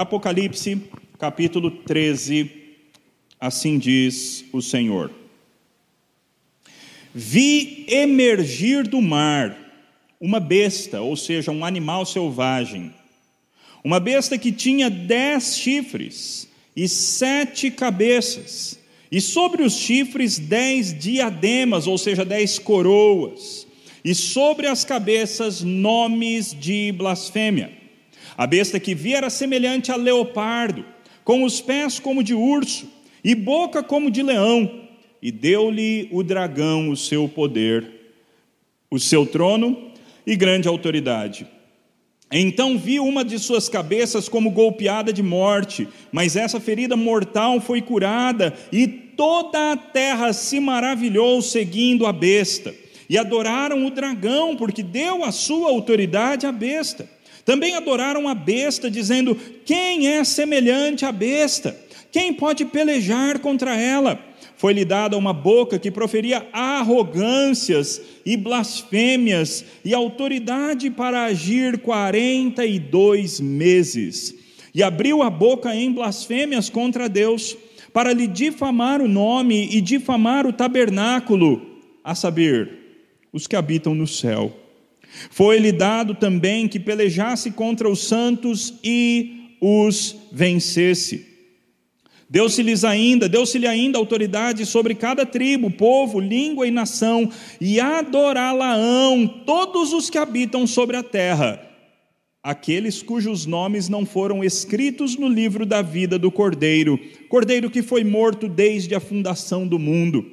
Apocalipse, capítulo 13, assim diz o Senhor. Vi emergir do mar uma besta, ou seja, um animal selvagem, uma besta que tinha dez chifres e sete cabeças, e sobre os chifres dez diademas, ou seja, dez coroas, e sobre as cabeças nomes de blasfêmia. A besta que vi era semelhante a leopardo, com os pés como de urso e boca como de leão, e deu-lhe o dragão o seu poder, o seu trono e grande autoridade. Então vi uma de suas cabeças como golpeada de morte, mas essa ferida mortal foi curada, e toda a terra se maravilhou seguindo a besta, e adoraram o dragão, porque deu a sua autoridade à besta. Também adoraram a besta, dizendo: Quem é semelhante à besta? Quem pode pelejar contra ela? Foi-lhe dada uma boca que proferia arrogâncias e blasfêmias, e autoridade para agir quarenta e dois meses. E abriu a boca em blasfêmias contra Deus, para lhe difamar o nome e difamar o tabernáculo, a saber, os que habitam no céu. Foi-lhe dado também que pelejasse contra os santos e os vencesse. Deu-se-lhes ainda, deu-se-lhe ainda autoridade sobre cada tribo, povo, língua e nação, e adorá-la-ão todos os que habitam sobre a terra, aqueles cujos nomes não foram escritos no livro da vida do Cordeiro, Cordeiro que foi morto desde a fundação do mundo.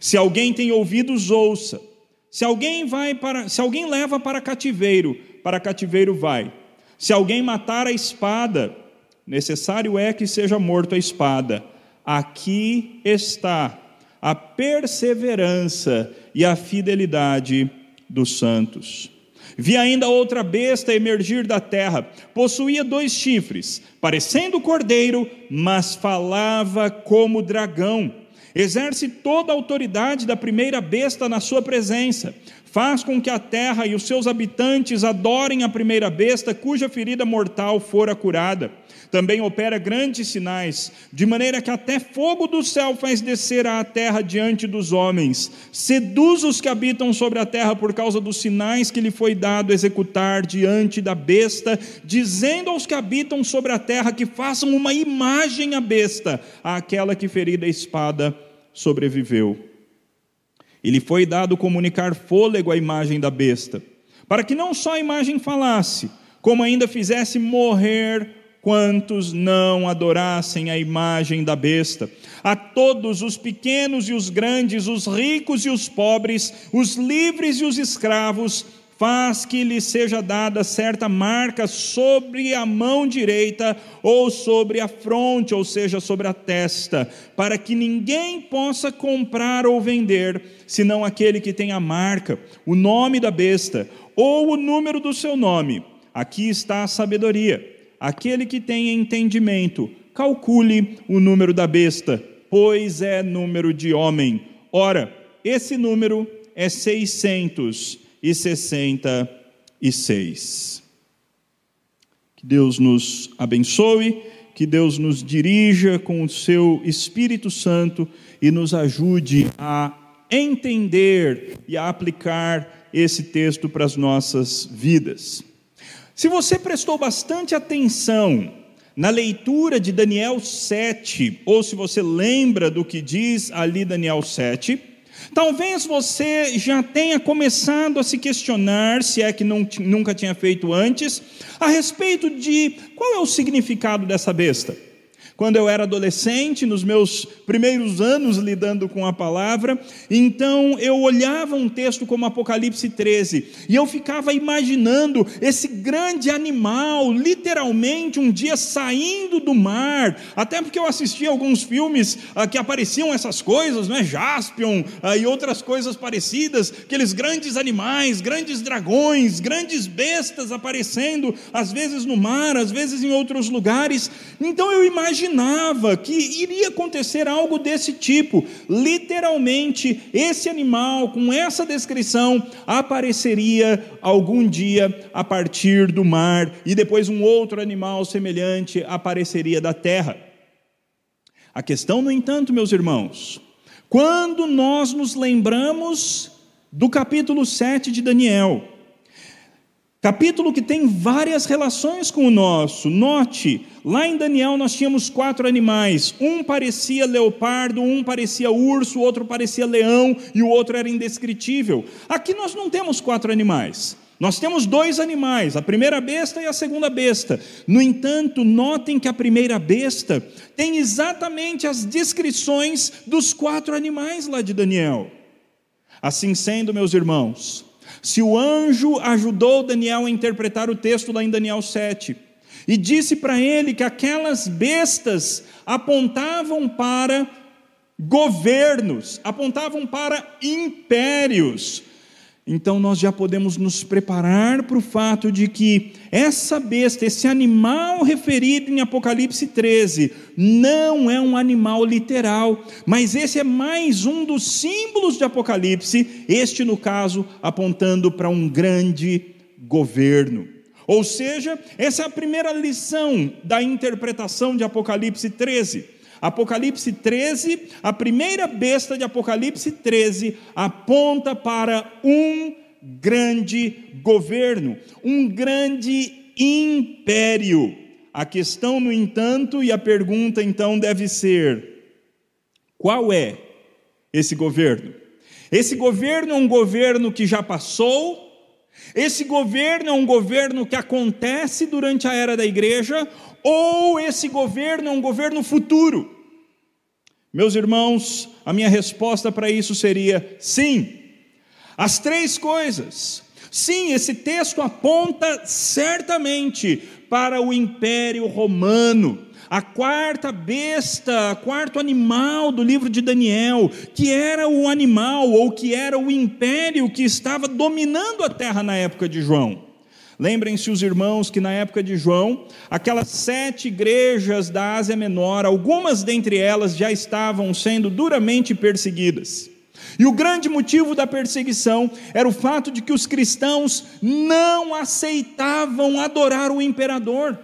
Se alguém tem ouvidos, ouça. Se alguém vai para, se alguém leva para cativeiro, para cativeiro vai. Se alguém matar a espada, necessário é que seja morto a espada. Aqui está a perseverança e a fidelidade dos santos. Vi ainda outra besta emergir da terra, possuía dois chifres, parecendo cordeiro, mas falava como dragão exerce toda a autoridade da primeira besta na sua presença, faz com que a terra e os seus habitantes adorem a primeira besta cuja ferida mortal fora curada. Também opera grandes sinais, de maneira que até fogo do céu faz descer à terra diante dos homens. Seduz os que habitam sobre a terra por causa dos sinais que lhe foi dado executar diante da besta, dizendo aos que habitam sobre a terra que façam uma imagem à besta, àquela que ferida a espada sobreviveu. E lhe foi dado comunicar fôlego à imagem da besta, para que não só a imagem falasse, como ainda fizesse morrer quantos não adorassem a imagem da besta. A todos, os pequenos e os grandes, os ricos e os pobres, os livres e os escravos, faz que lhe seja dada certa marca sobre a mão direita ou sobre a fronte, ou seja, sobre a testa, para que ninguém possa comprar ou vender, senão aquele que tem a marca, o nome da besta ou o número do seu nome. Aqui está a sabedoria. Aquele que tem entendimento, calcule o número da besta, pois é número de homem. Ora, esse número é 666. Que Deus nos abençoe, que Deus nos dirija com o seu Espírito Santo e nos ajude a entender e a aplicar esse texto para as nossas vidas. Se você prestou bastante atenção na leitura de Daniel 7, ou se você lembra do que diz ali Daniel 7, talvez você já tenha começado a se questionar, se é que não, nunca tinha feito antes, a respeito de qual é o significado dessa besta. Quando eu era adolescente, nos meus primeiros anos lidando com a palavra, então eu olhava um texto como Apocalipse 13 e eu ficava imaginando esse grande animal, literalmente um dia saindo do mar, até porque eu assistia alguns filmes ah, que apareciam essas coisas, né? Jaspion ah, e outras coisas parecidas, aqueles grandes animais, grandes dragões, grandes bestas aparecendo, às vezes no mar, às vezes em outros lugares. Então eu imaginava imaginava que iria acontecer algo desse tipo. Literalmente, esse animal, com essa descrição, apareceria algum dia a partir do mar, e depois um outro animal semelhante apareceria da terra. A questão, no entanto, meus irmãos, quando nós nos lembramos do capítulo 7 de Daniel, Capítulo que tem várias relações com o nosso. Note, lá em Daniel nós tínhamos quatro animais. Um parecia leopardo, um parecia urso, outro parecia leão e o outro era indescritível. Aqui nós não temos quatro animais. Nós temos dois animais, a primeira besta e a segunda besta. No entanto, notem que a primeira besta tem exatamente as descrições dos quatro animais lá de Daniel. Assim sendo, meus irmãos, se o anjo ajudou Daniel a interpretar o texto lá em Daniel 7, e disse para ele que aquelas bestas apontavam para governos, apontavam para impérios, então nós já podemos nos preparar para o fato de que essa besta, esse animal referido em Apocalipse 13, não é um animal literal, mas esse é mais um dos símbolos de Apocalipse, este no caso apontando para um grande governo. Ou seja, essa é a primeira lição da interpretação de Apocalipse 13 Apocalipse 13, a primeira besta de Apocalipse 13 aponta para um grande governo, um grande império. A questão, no entanto, e a pergunta então deve ser: qual é esse governo? Esse governo é um governo que já passou, esse governo é um governo que acontece durante a era da igreja, ou esse governo é um governo futuro? Meus irmãos, a minha resposta para isso seria sim. As três coisas. Sim, esse texto aponta certamente para o Império Romano. A quarta besta, quarto animal do livro de Daniel, que era o animal ou que era o império que estava dominando a terra na época de João. Lembrem-se os irmãos que na época de João, aquelas sete igrejas da Ásia Menor, algumas dentre elas já estavam sendo duramente perseguidas. E o grande motivo da perseguição era o fato de que os cristãos não aceitavam adorar o imperador.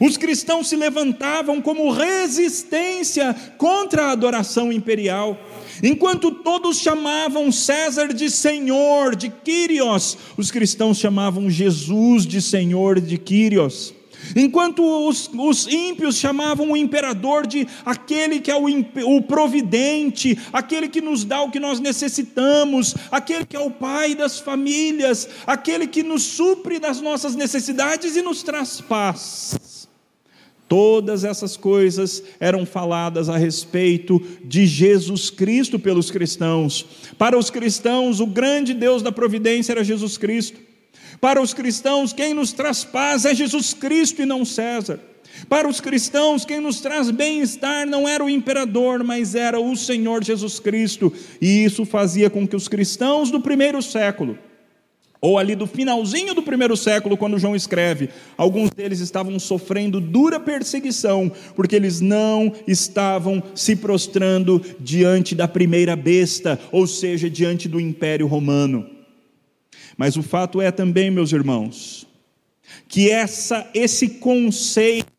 Os cristãos se levantavam como resistência contra a adoração imperial. Enquanto todos chamavam César de Senhor, de Quírios, os cristãos chamavam Jesus de Senhor, de Quírios. Enquanto os, os, ímpios chamavam o imperador de aquele que é o, o, providente, aquele que nos dá o que nós necessitamos, aquele que é o pai das famílias, aquele que nos supre das nossas necessidades e nos traz paz. Todas essas coisas eram faladas a respeito de Jesus Cristo pelos cristãos. Para os cristãos, o grande Deus da providência era Jesus Cristo. Para os cristãos, quem nos traz paz é Jesus Cristo e não César. Para os cristãos, quem nos traz bem-estar não era o imperador, mas era o Senhor Jesus Cristo. E isso fazia com que os cristãos do primeiro século ou ali do finalzinho do primeiro século, quando João escreve, alguns deles estavam sofrendo dura perseguição, porque eles não estavam se prostrando diante da primeira besta, ou seja, diante do Império Romano. Mas o fato é também, meus irmãos, que essa, esse conceito,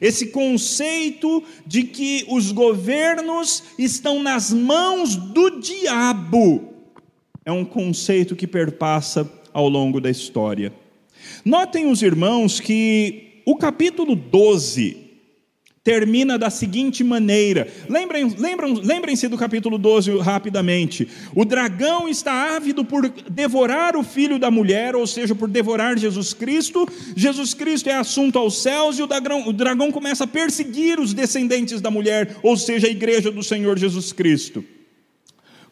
esse conceito de que os governos estão nas mãos do diabo, é um conceito que perpassa ao longo da história. Notem os irmãos que o capítulo 12 termina da seguinte maneira. Lembrem, lembrem-se do capítulo 12 rapidamente. O dragão está ávido por devorar o filho da mulher, ou seja, por devorar Jesus Cristo. Jesus Cristo é assunto aos céus e o dragão, o dragão começa a perseguir os descendentes da mulher, ou seja, a igreja do Senhor Jesus Cristo.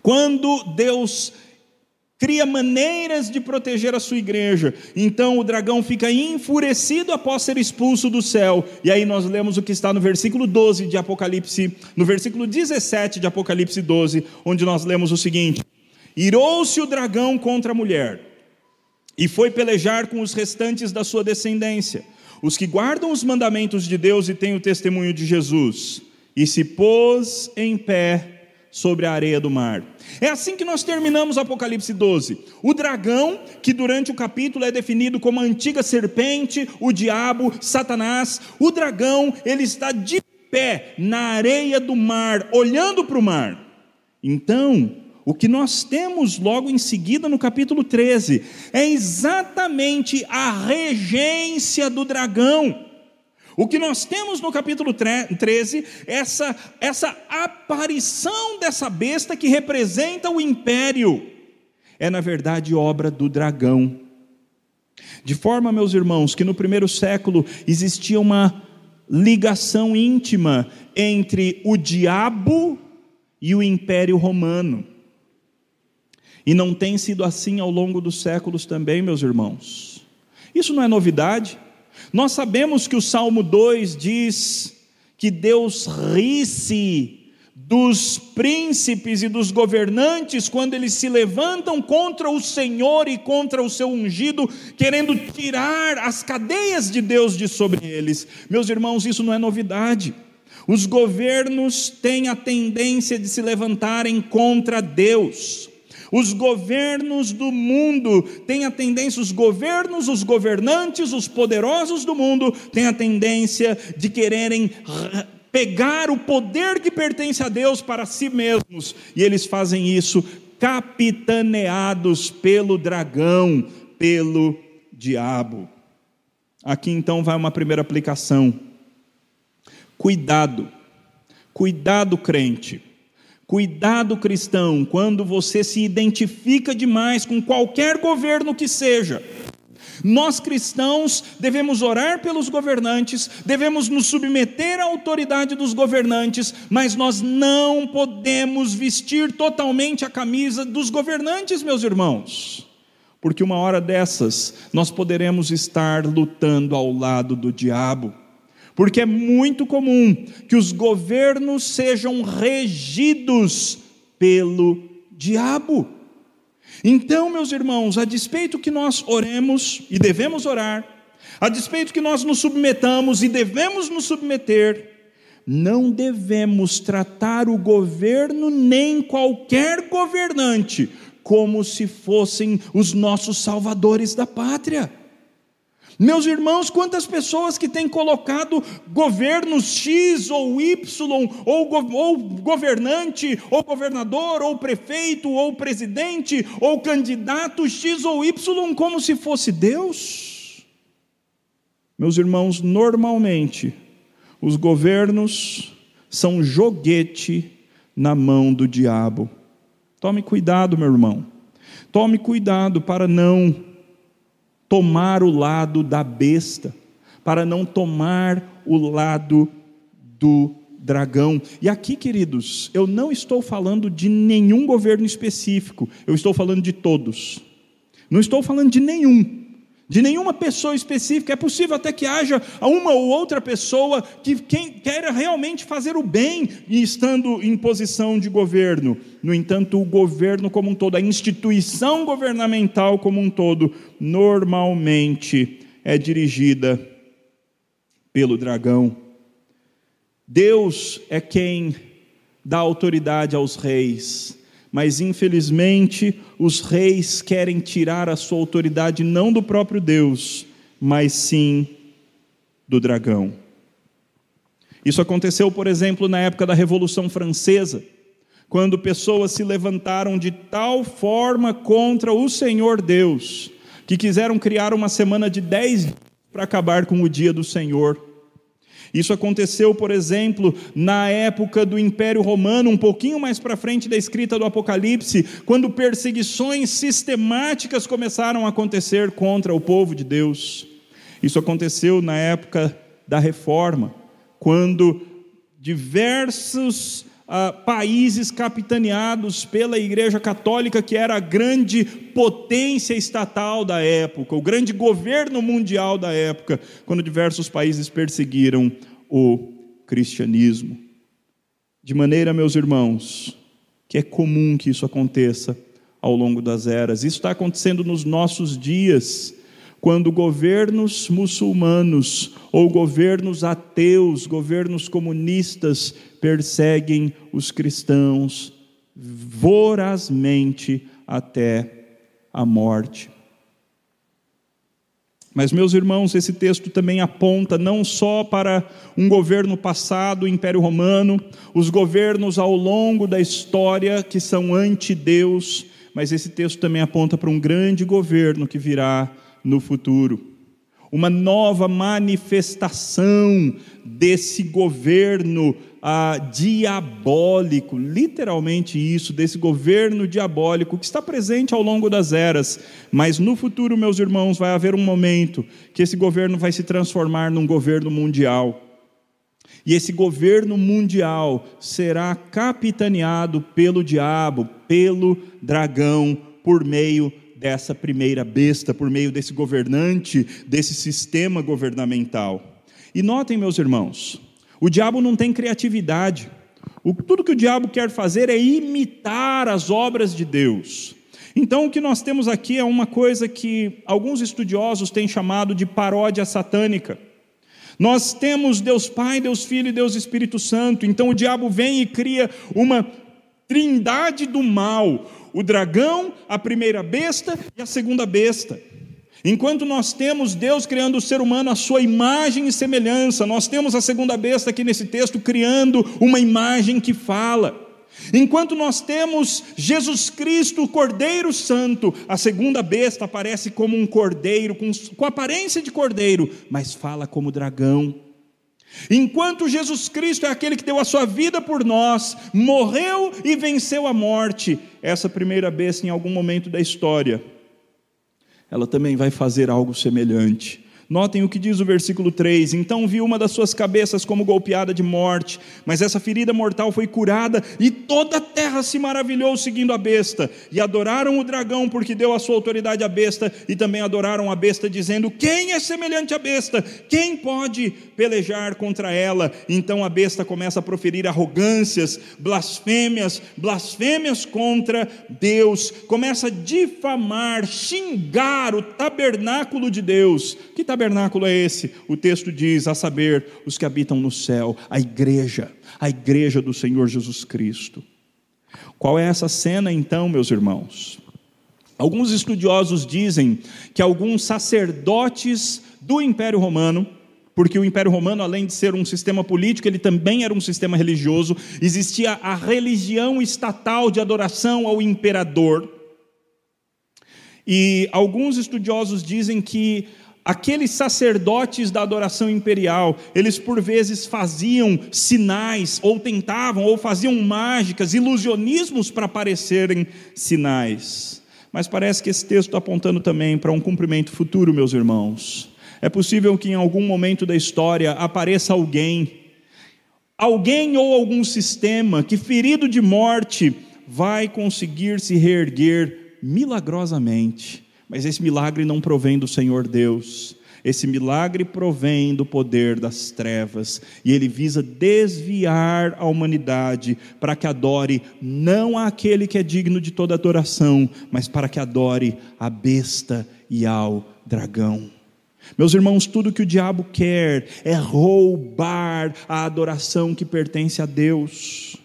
Quando Deus cria maneiras de proteger a sua igreja. Então o dragão fica enfurecido após ser expulso do céu. E aí nós lemos o que está no versículo 12 de Apocalipse, no versículo 17 de Apocalipse 12, onde nós lemos o seguinte: Irou-se o dragão contra a mulher e foi pelejar com os restantes da sua descendência os que guardam os mandamentos de Deus e têm o testemunho de Jesus, e se pôs em pé sobre a areia do mar. É assim que nós terminamos Apocalipse 12. O dragão, que durante o capítulo é definido como a antiga serpente, o diabo, Satanás, o dragão, ele está de pé na areia do mar, olhando para o mar. Então, o que nós temos logo em seguida no capítulo 13 é exatamente a regência do dragão. O que nós temos no capítulo 13 é essa, essa aparição dessa besta que representa o império. É, na verdade, obra do dragão. De forma, meus irmãos, que no primeiro século existia uma ligação íntima entre o diabo e o império romano. E não tem sido assim ao longo dos séculos também, meus irmãos. Isso não é novidade. Nós sabemos que o Salmo 2 diz que Deus ri-se dos príncipes e dos governantes quando eles se levantam contra o Senhor e contra o seu ungido, querendo tirar as cadeias de Deus de sobre eles. Meus irmãos, isso não é novidade. Os governos têm a tendência de se levantarem contra Deus. Os governos do mundo têm a tendência, os governos, os governantes, os poderosos do mundo têm a tendência de quererem pegar o poder que pertence a Deus para si mesmos, e eles fazem isso capitaneados pelo dragão, pelo diabo. Aqui então vai uma primeira aplicação. Cuidado, cuidado, crente Cuidado, cristão, quando você se identifica demais com qualquer governo que seja. Nós cristãos devemos orar pelos governantes, devemos nos submeter à autoridade dos governantes, mas nós não podemos vestir totalmente a camisa dos governantes, meus irmãos, porque uma hora dessas nós poderemos estar lutando ao lado do diabo porque é muito comum que os governos sejam regidos pelo diabo. Então, meus irmãos, a despeito que nós oremos e devemos orar, a despeito que nós nos submetamos e devemos nos submeter, não devemos tratar o governo nem qualquer governante como se fossem os nossos salvadores da pátria. Meus irmãos, quantas pessoas que têm colocado governos X ou Y, ou, ou governante, ou governador, ou prefeito, ou presidente, ou candidato X ou Y, como se fosse Deus? Meus irmãos, normalmente, os governos são joguete na mão do diabo. Tome cuidado, meu irmão. Tome cuidado para não tomar o lado da besta, para não tomar o lado do dragão. E aqui, queridos, eu não estou falando de nenhum governo específico, eu estou falando de todos. Não estou falando de nenhum, de nenhuma pessoa específica. É possível até que haja uma ou outra pessoa que quem queira realmente fazer o bem e estando em posição de governo. No entanto, o governo como um todo, a instituição governamental como um todo, normalmente é dirigida pelo dragão. Deus é quem dá autoridade aos reis mas infelizmente os reis querem tirar a sua autoridade não do próprio Deus, mas sim do dragão. Isso aconteceu, por exemplo, na época da Revolução Francesa, quando pessoas se levantaram de tal forma contra o Senhor Deus, que quiseram criar uma semana de dez para acabar com o dia do Senhor. Isso aconteceu, por exemplo, na época do Império Romano, um pouquinho mais para frente da escrita do Apocalipse, quando perseguições sistemáticas começaram a acontecer contra o povo de Deus. Isso aconteceu na época da Reforma, quando diversos ah, países capitaneados pela Igreja Católica, que era a grande potência estatal da época, o grande governo mundial da época, quando diversos países perseguiram o cristianismo. De maneira, meus irmãos, que é comum que isso aconteça ao longo das eras. Isso está acontecendo nos nossos dias quando governos muçulmanos ou governos ateus, governos comunistas perseguem os cristãos vorazmente até a morte. Mas, meus irmãos, esse texto também aponta não só para um governo passado, o Império Romano, os governos ao longo da história que são anti-Deus, mas esse texto também aponta para um grande governo que virá no futuro. Uma nova manifestação desse governo ah, diabólico, literalmente isso, desse governo diabólico que está presente ao longo das eras, mas no futuro, meus irmãos, vai haver um momento que esse governo vai se transformar num governo mundial. E esse governo mundial será capitaneado pelo diabo, pelo dragão, por meio dessa primeira besta, por meio desse governante, desse sistema governamental. E notem, meus irmãos, o diabo não tem criatividade. O, tudo que o diabo quer fazer é imitar as obras de Deus. Então, o que nós temos aqui é uma coisa que alguns estudiosos têm chamado de paródia satânica. Nós temos Deus Pai, Deus Filho e Deus Espírito Santo. Então, o diabo vem e cria uma trindade do mal: o dragão, a primeira besta e a segunda besta. Enquanto nós temos Deus criando o ser humano à sua imagem e semelhança, nós temos a segunda besta aqui nesse texto criando uma imagem que fala. Enquanto nós temos Jesus Cristo, o Cordeiro Santo, a segunda besta aparece como um cordeiro, com, com aparência de cordeiro, mas fala como dragão. Enquanto Jesus Cristo é aquele que deu a sua vida por nós, morreu e venceu a morte, essa primeira besta, em algum momento da história, ela também vai fazer algo semelhante. Notem o que diz o versículo 3: Então vi uma das suas cabeças como golpeada de morte, mas essa ferida mortal foi curada, e toda a terra se maravilhou seguindo a besta, e adoraram o dragão, porque deu a sua autoridade à besta, e também adoraram a besta, dizendo: Quem é semelhante à besta? Quem pode pelejar contra ela? Então a besta começa a proferir arrogâncias, blasfêmias, blasfêmias contra Deus, começa a difamar, xingar o tabernáculo de Deus. Que tabernáculo? Tabernáculo é esse? O texto diz: a saber, os que habitam no céu, a igreja, a igreja do Senhor Jesus Cristo. Qual é essa cena então, meus irmãos? Alguns estudiosos dizem que alguns sacerdotes do Império Romano, porque o Império Romano, além de ser um sistema político, ele também era um sistema religioso, existia a religião estatal de adoração ao imperador. E alguns estudiosos dizem que aqueles sacerdotes da adoração imperial, eles por vezes faziam sinais, ou tentavam, ou faziam mágicas, ilusionismos para parecerem sinais. Mas parece que esse texto está apontando também para um cumprimento futuro, meus irmãos. É possível que em algum momento da história apareça alguém, alguém ou algum sistema que, ferido de morte, vai conseguir se reerguer milagrosamente mas esse milagre não provém do Senhor Deus. Esse milagre provém do poder das trevas e ele visa desviar a humanidade para que adore não aquele que é digno de toda adoração, mas para que adore a besta e ao dragão. Meus irmãos, tudo que o diabo quer é roubar a adoração que pertence a Deus.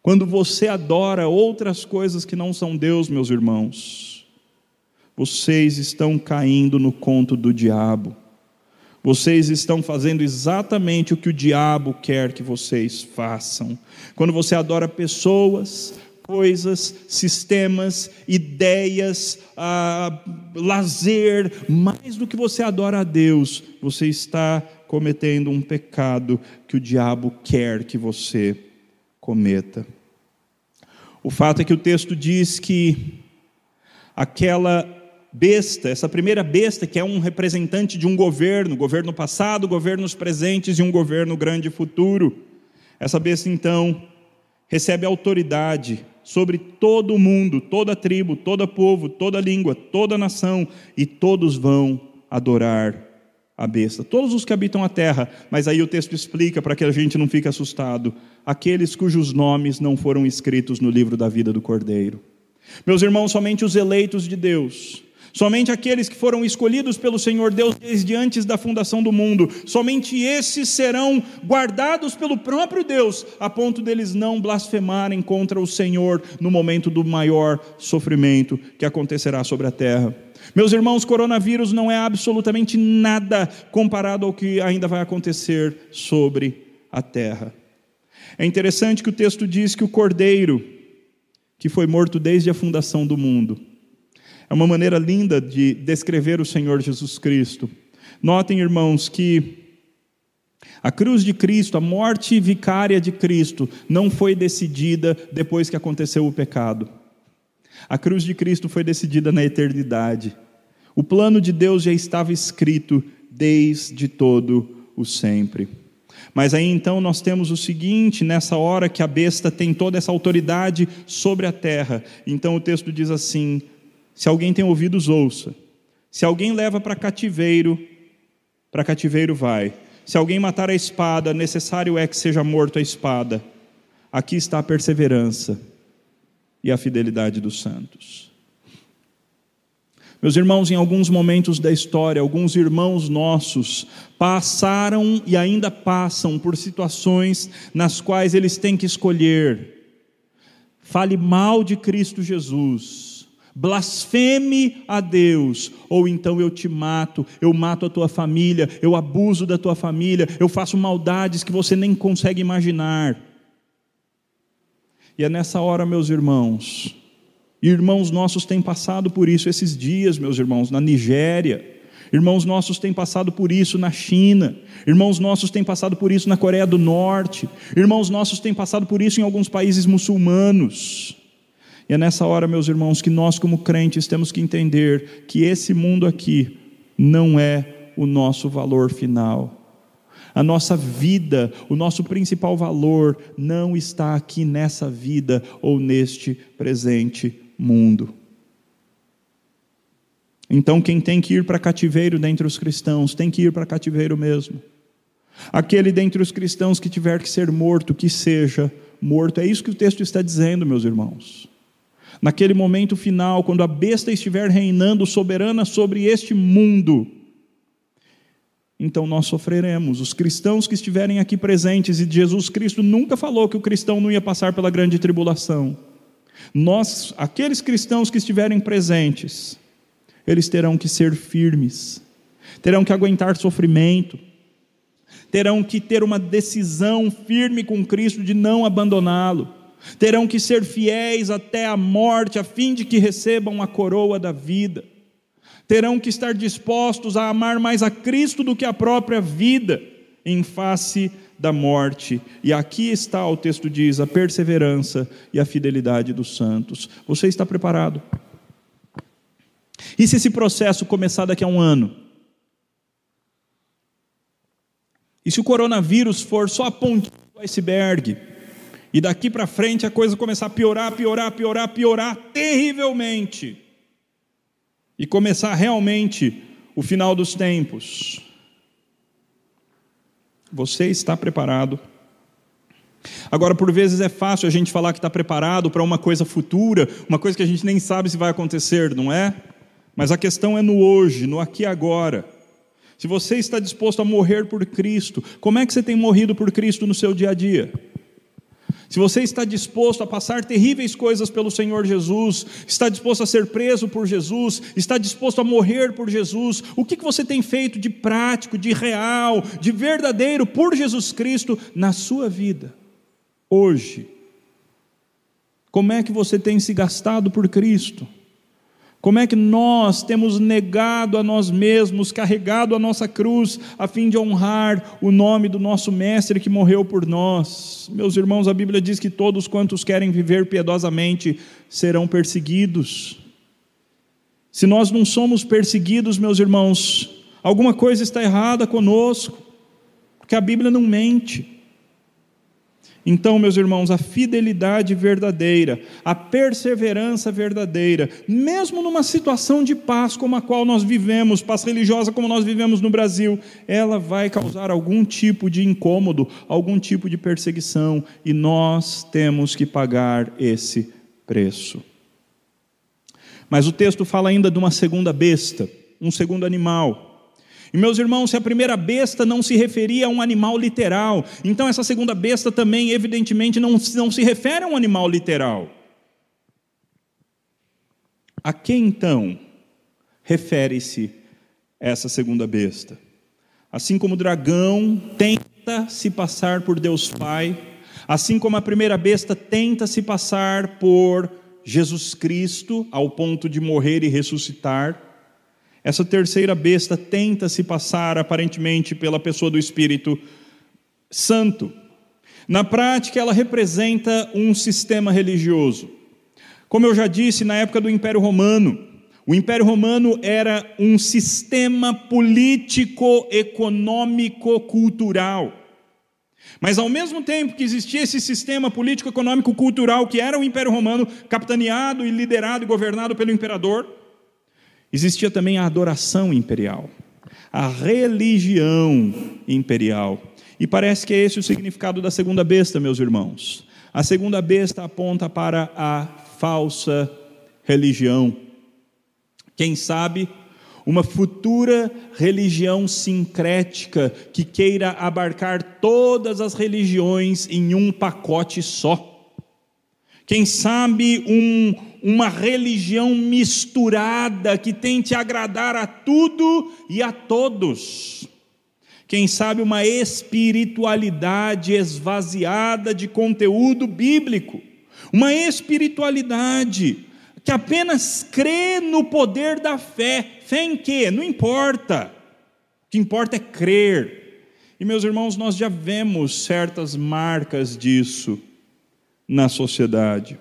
Quando você adora outras coisas que não são Deus, meus irmãos, vocês estão caindo no conto do diabo. Vocês estão fazendo exatamente o que o diabo quer que vocês façam. Quando você adora pessoas, coisas, sistemas, ideias, ah, lazer, mais do que você adora a Deus, você está cometendo um pecado que o diabo quer que você cometa. O fato é que o texto diz que aquela besta, essa primeira besta que é um representante de um governo, governo passado, governos presentes e um governo grande futuro. Essa besta então recebe autoridade sobre todo o mundo, toda tribo, todo povo, toda língua, toda nação, e todos vão adorar a besta. Todos os que habitam a terra, mas aí o texto explica para que a gente não fique assustado, aqueles cujos nomes não foram escritos no livro da vida do Cordeiro. Meus irmãos, somente os eleitos de Deus, Somente aqueles que foram escolhidos pelo Senhor Deus desde antes da fundação do mundo, somente esses serão guardados pelo próprio Deus, a ponto deles não blasfemarem contra o Senhor no momento do maior sofrimento que acontecerá sobre a terra. Meus irmãos, coronavírus não é absolutamente nada comparado ao que ainda vai acontecer sobre a terra. É interessante que o texto diz que o cordeiro, que foi morto desde a fundação do mundo, é uma maneira linda de descrever o Senhor Jesus Cristo. Notem, irmãos, que a cruz de Cristo, a morte vicária de Cristo, não foi decidida depois que aconteceu o pecado. A cruz de Cristo foi decidida na eternidade. O plano de Deus já estava escrito desde todo o sempre. Mas aí então nós temos o seguinte, nessa hora que a besta tem toda essa autoridade sobre a terra. Então o texto diz assim: se alguém tem ouvidos, ouça. Se alguém leva para cativeiro, para cativeiro vai. Se alguém matar a espada, necessário é que seja morto a espada. Aqui está a perseverança e a fidelidade dos santos. Meus irmãos, em alguns momentos da história, alguns irmãos nossos passaram e ainda passam por situações nas quais eles têm que escolher. Fale mal de Cristo Jesus blasfeme a Deus, ou então eu te mato, eu mato a tua família, eu abuso da tua família, eu faço maldades que você nem consegue imaginar. E é nessa hora, meus irmãos, irmãos nossos têm passado por isso esses dias, meus irmãos, na Nigéria. Irmãos nossos têm passado por isso na China, irmãos nossos têm passado por isso na Coreia do Norte, irmãos nossos têm passado por isso em alguns países muçulmanos. E é nessa hora, meus irmãos, que nós, como crentes, temos que entender que esse mundo aqui não é o nosso valor final. A nossa vida, o nosso principal valor, não está aqui nessa vida ou neste presente mundo. Então, quem tem que ir para cativeiro dentre os cristãos, tem que ir para cativeiro mesmo. Aquele dentre os cristãos que tiver que ser morto, que seja morto. É isso que o texto está dizendo, meus irmãos naquele momento final, quando a besta estiver reinando soberana sobre este mundo, então nós sofreremos. Os cristãos que estiverem aqui presentes, e Jesus Cristo nunca falou que o cristão não ia passar pela grande tribulação. Nós, aqueles cristãos que estiverem presentes, eles terão que ser firmes, terão que aguentar sofrimento, terão que ter uma decisão firme com Cristo de não abandoná-lo terão que ser fiéis até a morte, a fim de que recebam a coroa da vida. Terão que estar dispostos a amar mais a Cristo do que a própria vida, em face da morte. E aqui está, o texto diz, a perseverança e a fidelidade dos santos. Você está preparado? E se esse processo começar daqui a um ano? E se o coronavírus for só a pontinha do iceberg? E daqui para frente a coisa começar a piorar, piorar, piorar, piorar terrivelmente. E começar realmente o final dos tempos. Você está preparado? Agora, por vezes é fácil a gente falar que está preparado para uma coisa futura, uma coisa que a gente nem sabe se vai acontecer, não é? Mas a questão é no hoje, no aqui e agora. Se você está disposto a morrer por Cristo, como é que você tem morrido por Cristo no seu dia a dia? Se você está disposto a passar terríveis coisas pelo Senhor Jesus, está disposto a ser preso por Jesus, está disposto a morrer por Jesus, o que você tem feito de prático, de real, de verdadeiro por Jesus Cristo na sua vida, hoje? Como é que você tem se gastado por Cristo? Como é que nós temos negado a nós mesmos, carregado a nossa cruz, a fim de honrar o nome do nosso Mestre que morreu por nós? Meus irmãos, a Bíblia diz que todos quantos querem viver piedosamente serão perseguidos. Se nós não somos perseguidos, meus irmãos, alguma coisa está errada conosco, porque a Bíblia não mente. Então, meus irmãos, a fidelidade verdadeira, a perseverança verdadeira, mesmo numa situação de paz como a qual nós vivemos, paz religiosa como nós vivemos no Brasil, ela vai causar algum tipo de incômodo, algum tipo de perseguição, e nós temos que pagar esse preço. Mas o texto fala ainda de uma segunda besta, um segundo animal. E meus irmãos, se a primeira besta não se referia a um animal literal, então essa segunda besta também, evidentemente, não, não se refere a um animal literal. A quem então refere-se essa segunda besta? Assim como o dragão tenta se passar por Deus Pai, assim como a primeira besta tenta se passar por Jesus Cristo ao ponto de morrer e ressuscitar, essa terceira besta tenta se passar aparentemente pela pessoa do Espírito Santo. Na prática, ela representa um sistema religioso. Como eu já disse, na época do Império Romano, o Império Romano era um sistema político, econômico, cultural. Mas ao mesmo tempo que existia esse sistema político, econômico, cultural que era o Império Romano, capitaneado e liderado e governado pelo imperador, Existia também a adoração imperial, a religião imperial. E parece que é esse o significado da segunda besta, meus irmãos. A segunda besta aponta para a falsa religião. Quem sabe uma futura religião sincrética que queira abarcar todas as religiões em um pacote só. Quem sabe um, uma religião misturada que tente agradar a tudo e a todos. Quem sabe uma espiritualidade esvaziada de conteúdo bíblico, uma espiritualidade que apenas crê no poder da fé. Fé em quê? Não importa. O que importa é crer. E meus irmãos, nós já vemos certas marcas disso na sociedade.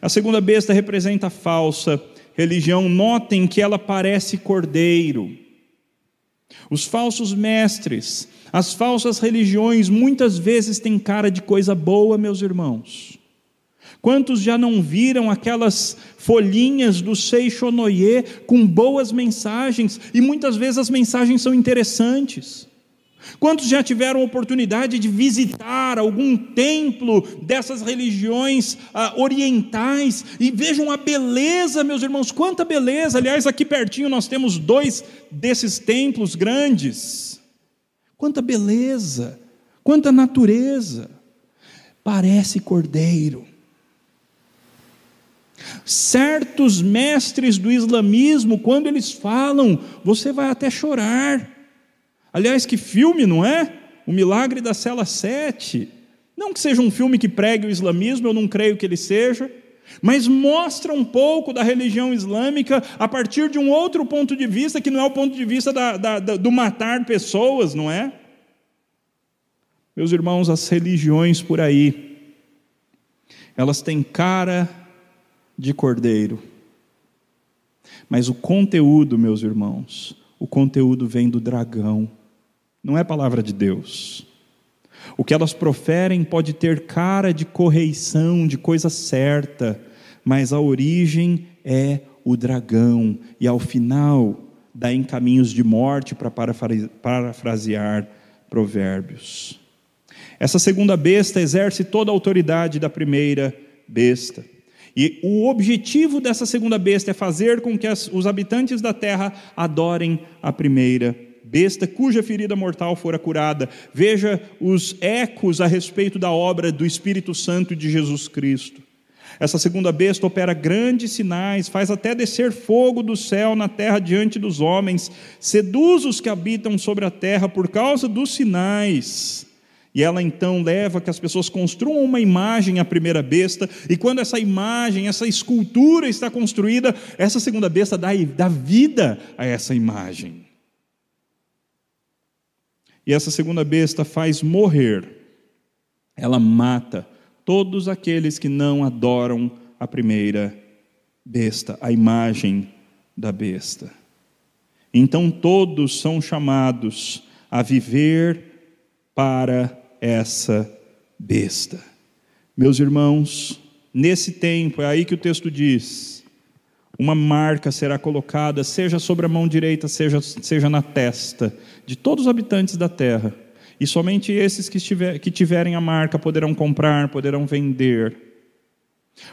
A segunda besta representa a falsa religião. Notem que ela parece cordeiro. Os falsos mestres, as falsas religiões, muitas vezes têm cara de coisa boa, meus irmãos. Quantos já não viram aquelas folhinhas do Seixonoye com boas mensagens, e muitas vezes as mensagens são interessantes? Quantos já tiveram oportunidade de visitar algum templo dessas religiões ah, orientais e vejam a beleza, meus irmãos, quanta beleza! Aliás, aqui pertinho nós temos dois desses templos grandes. Quanta beleza, quanta natureza! Parece cordeiro. Certos mestres do islamismo, quando eles falam, você vai até chorar Aliás, que filme, não é? O Milagre da Cela 7. Não que seja um filme que pregue o islamismo, eu não creio que ele seja, mas mostra um pouco da religião islâmica a partir de um outro ponto de vista, que não é o ponto de vista da, da, da, do matar pessoas, não é? Meus irmãos, as religiões por aí, elas têm cara de cordeiro, mas o conteúdo, meus irmãos, o conteúdo vem do dragão não é palavra de Deus. O que elas proferem pode ter cara de correição, de coisa certa, mas a origem é o dragão, e ao final dá em caminhos de morte, para parafrasear provérbios. Essa segunda besta exerce toda a autoridade da primeira besta. E o objetivo dessa segunda besta é fazer com que os habitantes da terra adorem a primeira besta cuja ferida mortal fora curada. Veja os ecos a respeito da obra do Espírito Santo de Jesus Cristo. Essa segunda besta opera grandes sinais, faz até descer fogo do céu na terra diante dos homens, seduz os que habitam sobre a terra por causa dos sinais. E ela então leva que as pessoas construam uma imagem à primeira besta, e quando essa imagem, essa escultura está construída, essa segunda besta dá, dá vida a essa imagem. E essa segunda besta faz morrer, ela mata todos aqueles que não adoram a primeira besta, a imagem da besta. Então todos são chamados a viver para essa besta. Meus irmãos, nesse tempo, é aí que o texto diz: uma marca será colocada, seja sobre a mão direita, seja, seja na testa, de todos os habitantes da terra. E somente esses que, estiver, que tiverem a marca poderão comprar, poderão vender.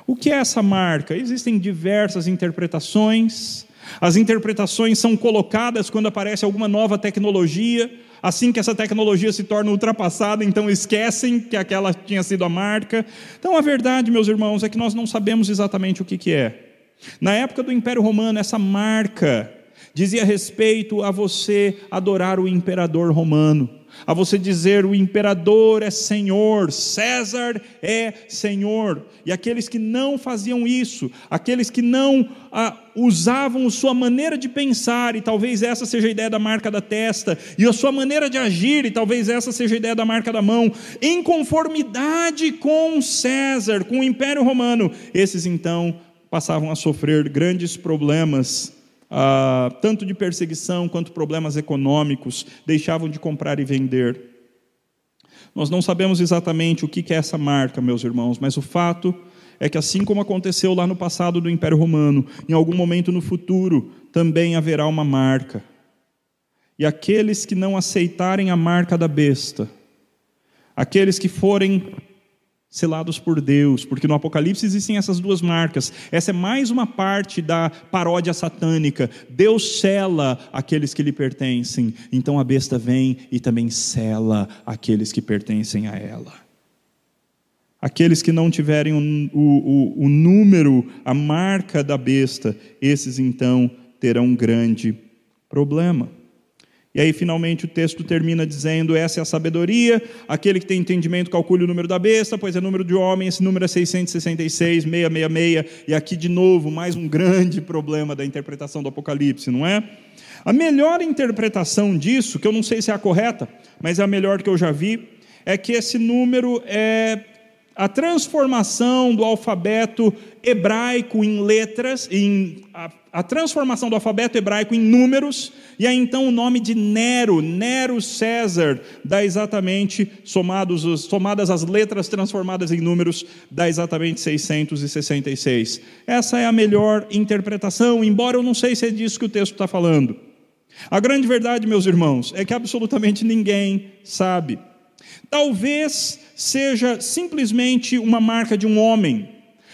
O que é essa marca? Existem diversas interpretações. As interpretações são colocadas quando aparece alguma nova tecnologia. Assim que essa tecnologia se torna ultrapassada, então esquecem que aquela tinha sido a marca. Então a verdade, meus irmãos, é que nós não sabemos exatamente o que, que é. Na época do Império Romano, essa marca dizia respeito a você adorar o imperador romano a você dizer o imperador é senhor, César é senhor. E aqueles que não faziam isso, aqueles que não ah, usavam sua maneira de pensar, e talvez essa seja a ideia da marca da testa, e a sua maneira de agir, e talvez essa seja a ideia da marca da mão, em conformidade com César, com o Império Romano, esses então passavam a sofrer grandes problemas ah, tanto de perseguição quanto problemas econômicos, deixavam de comprar e vender. Nós não sabemos exatamente o que é essa marca, meus irmãos, mas o fato é que, assim como aconteceu lá no passado do Império Romano, em algum momento no futuro também haverá uma marca. E aqueles que não aceitarem a marca da besta, aqueles que forem selados por Deus, porque no Apocalipse existem essas duas marcas. Essa é mais uma parte da paródia satânica. Deus cela aqueles que lhe pertencem, então a besta vem e também cela aqueles que pertencem a ela. Aqueles que não tiverem o, o, o número, a marca da besta, esses então terão um grande problema. E aí, finalmente, o texto termina dizendo: Essa é a sabedoria, aquele que tem entendimento calcule o número da besta, pois é número de homem, esse número é 666, 666, e aqui de novo, mais um grande problema da interpretação do Apocalipse, não é? A melhor interpretação disso, que eu não sei se é a correta, mas é a melhor que eu já vi, é que esse número é a transformação do alfabeto hebraico em letras, em, a, a, transformação do alfabeto hebraico em números, e aí então o nome de Nero, Nero César, dá exatamente, somados, somadas as letras transformadas em números, dá exatamente 666. Essa é a melhor interpretação, embora eu não sei se é disso que o texto está falando. A grande verdade, meus irmãos, é que absolutamente ninguém sabe. Talvez seja simplesmente uma marca de um homem.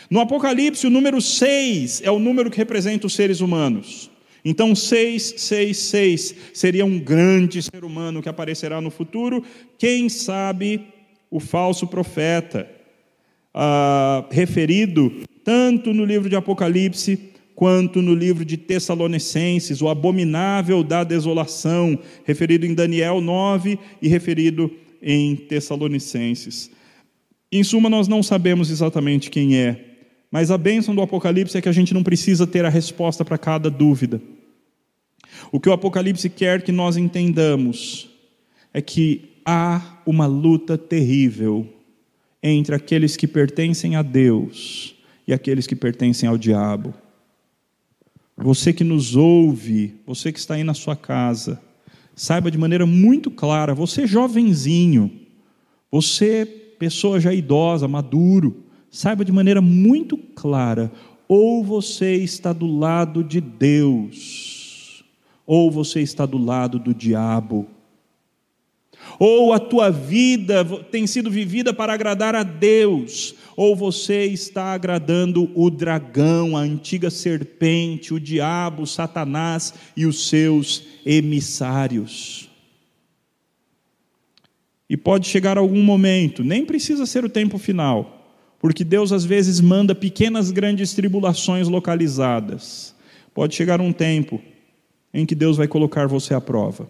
No Apocalipse, o número 6 é o número que representa os seres humanos. Então, 666 seria um grande ser humano que aparecerá no futuro. Quem sabe o falso profeta, ah, referido tanto no livro de Apocalipse quanto no livro de Tessalonicenses, o abominável da desolação, referido em Daniel 9 e referido em Tessalonicenses. Em suma, nós não sabemos exatamente quem é, mas a bênção do Apocalipse é que a gente não precisa ter a resposta para cada dúvida. O que o Apocalipse quer que nós entendamos é que há uma luta terrível entre aqueles que pertencem a Deus e aqueles que pertencem ao diabo. Você que nos ouve, você que está aí na sua casa, saiba de maneira muito clara, você jovenzinho, você pessoa já idosa, maduro, saiba de maneira muito clara, ou você está do lado de Deus, ou você está do lado do diabo. Ou a tua vida tem sido vivida para agradar a Deus, ou você está agradando o dragão, a antiga serpente, o diabo, Satanás e os seus emissários. E pode chegar algum momento, nem precisa ser o tempo final, porque Deus às vezes manda pequenas grandes tribulações localizadas. Pode chegar um tempo em que Deus vai colocar você à prova.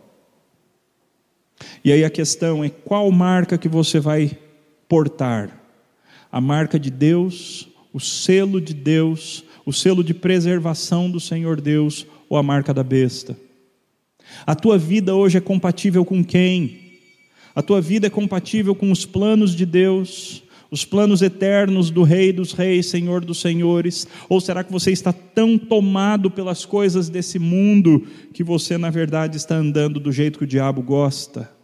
E aí a questão é qual marca que você vai portar? A marca de Deus, o selo de Deus, o selo de preservação do Senhor Deus ou a marca da besta? A tua vida hoje é compatível com quem? A tua vida é compatível com os planos de Deus, os planos eternos do Rei dos Reis, Senhor dos Senhores? Ou será que você está tão tomado pelas coisas desse mundo que você, na verdade, está andando do jeito que o diabo gosta?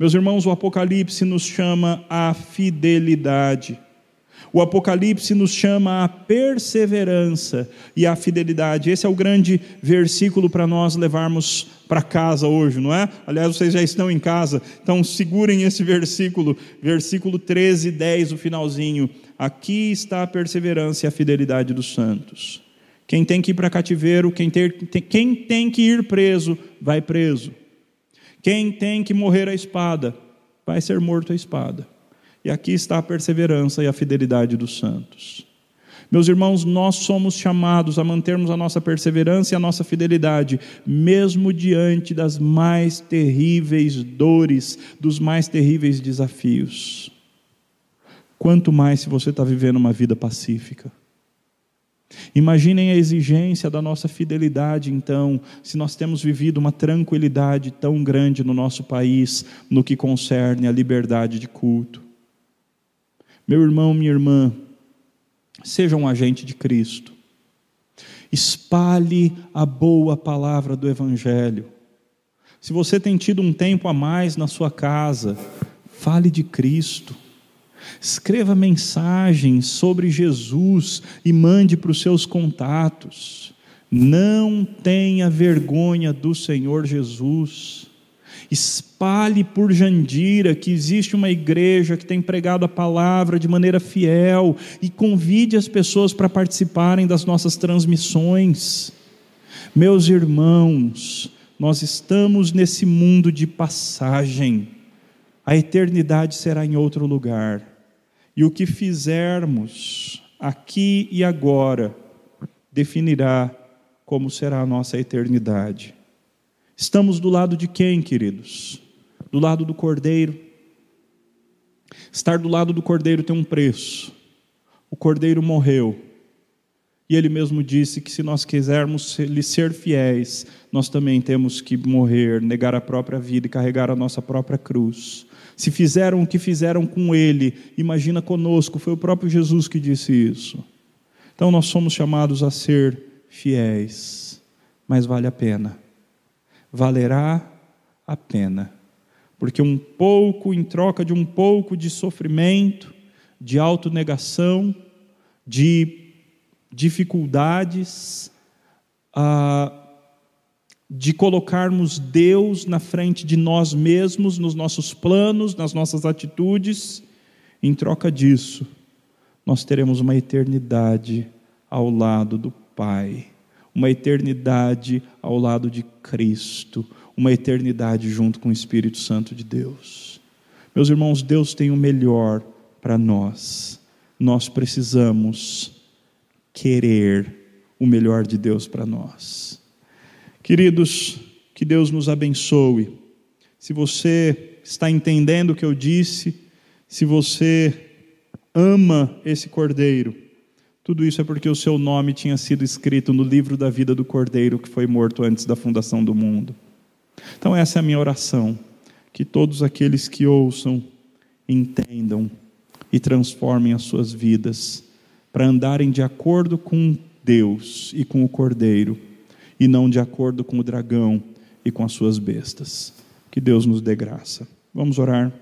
Meus irmãos, o Apocalipse nos chama à fidelidade. O Apocalipse nos chama à perseverança e à fidelidade. Esse é o grande versículo para nós levarmos para casa hoje, não é? Aliás, vocês já estão em casa, então segurem esse versículo, versículo 13, 10, o finalzinho. aqui está a perseverança e a fidelidade dos santos. Quem tem que ir para cativeiro, quem, ter, quem tem que ir preso, vai preso. Quem tem que morrer à espada, vai ser morto à espada. E aqui está a perseverança e a fidelidade dos santos. Meus irmãos, nós somos chamados a mantermos a nossa perseverança e a nossa fidelidade, mesmo diante das mais terríveis dores, dos mais terríveis desafios. Quanto mais se você está vivendo uma vida pacífica. Imaginem a exigência da nossa fidelidade, então, se nós temos vivido uma tranquilidade tão grande no nosso país no que concerne a liberdade de culto. Meu irmão, minha irmã, Seja um agente de Cristo. Espalhe a boa palavra do Evangelho. Se você tem tido um tempo a mais na sua casa, fale de Cristo. Escreva mensagens sobre Jesus e mande para os seus contatos. Não tenha vergonha do Senhor Jesus. Espalhe por Jandira que existe uma igreja que tem pregado a palavra de maneira fiel e convide as pessoas para participarem das nossas transmissões. Meus irmãos, nós estamos nesse mundo de passagem, a eternidade será em outro lugar, e o que fizermos aqui e agora definirá como será a nossa eternidade. Estamos do lado de quem, queridos? Do lado do Cordeiro. Estar do lado do Cordeiro tem um preço. O Cordeiro morreu. E ele mesmo disse que se nós quisermos lhe ser fiéis, nós também temos que morrer, negar a própria vida e carregar a nossa própria cruz. Se fizeram o que fizeram com ele, imagina conosco, foi o próprio Jesus que disse isso. Então nós somos chamados a ser fiéis, mas vale a pena valerá a pena. Porque um pouco, em troca de um pouco de sofrimento, de autonegação, de dificuldades, ah, de colocarmos Deus na frente de nós mesmos, nos nossos planos, nas nossas atitudes, em troca disso, nós teremos uma eternidade ao lado do Pai uma eternidade ao lado de Cristo, uma eternidade junto com o Espírito Santo de Deus. Meus irmãos, Deus tem o melhor para nós. Nós precisamos querer o melhor de Deus para nós. Queridos, que Deus nos abençoe. Se você está entendendo o que eu disse, se você ama esse cordeiro, tudo isso é porque o seu nome tinha sido escrito no livro da vida do Cordeiro que foi morto antes da fundação do mundo. Então, essa é a minha oração. Que todos aqueles que ouçam entendam e transformem as suas vidas para andarem de acordo com Deus e com o Cordeiro, e não de acordo com o dragão e com as suas bestas. Que Deus nos dê graça. Vamos orar.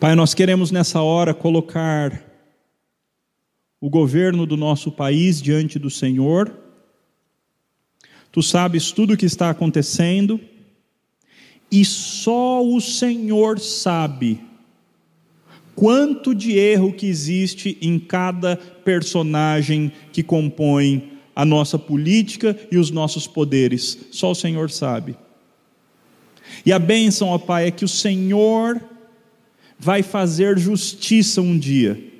Pai, nós queremos nessa hora colocar o governo do nosso país diante do Senhor. Tu sabes tudo o que está acontecendo e só o Senhor sabe quanto de erro que existe em cada personagem que compõe a nossa política e os nossos poderes. Só o Senhor sabe. E a bênção, ó Pai, é que o Senhor vai fazer justiça um dia.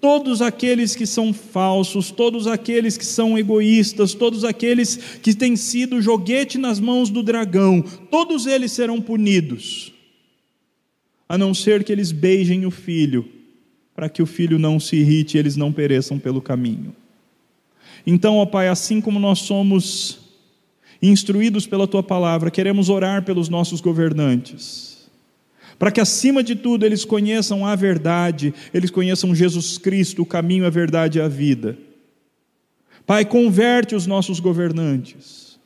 Todos aqueles que são falsos, todos aqueles que são egoístas, todos aqueles que têm sido joguete nas mãos do dragão, todos eles serão punidos, a não ser que eles beijem o filho, para que o filho não se irrite e eles não pereçam pelo caminho. Então, ó Pai, assim como nós somos instruídos pela tua palavra, queremos orar pelos nossos governantes para que acima de tudo eles conheçam a verdade, eles conheçam Jesus Cristo, o caminho, a verdade e a vida. Pai, converte os nossos governantes.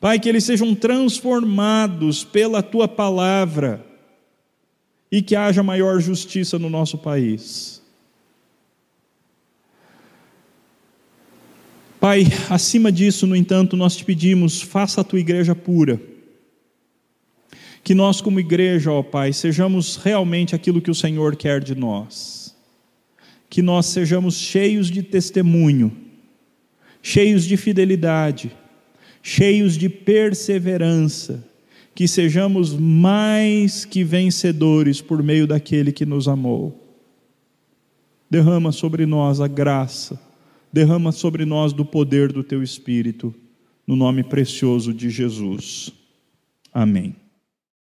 Pai, que eles sejam transformados pela tua palavra e que haja maior justiça no nosso país. Pai, acima disso, no entanto, nós te pedimos, faça a tua igreja pura Que nós, como igreja, ó Pai, sejamos realmente aquilo que o Senhor quer de nós. Que nós sejamos cheios de testemunho, cheios de fidelidade, cheios de perseverança, que sejamos mais que vencedores por meio daquele que nos amou. Derrama sobre nós a graça, derrama sobre nós do poder do teu Espírito, no nome precioso de Jesus. Amém.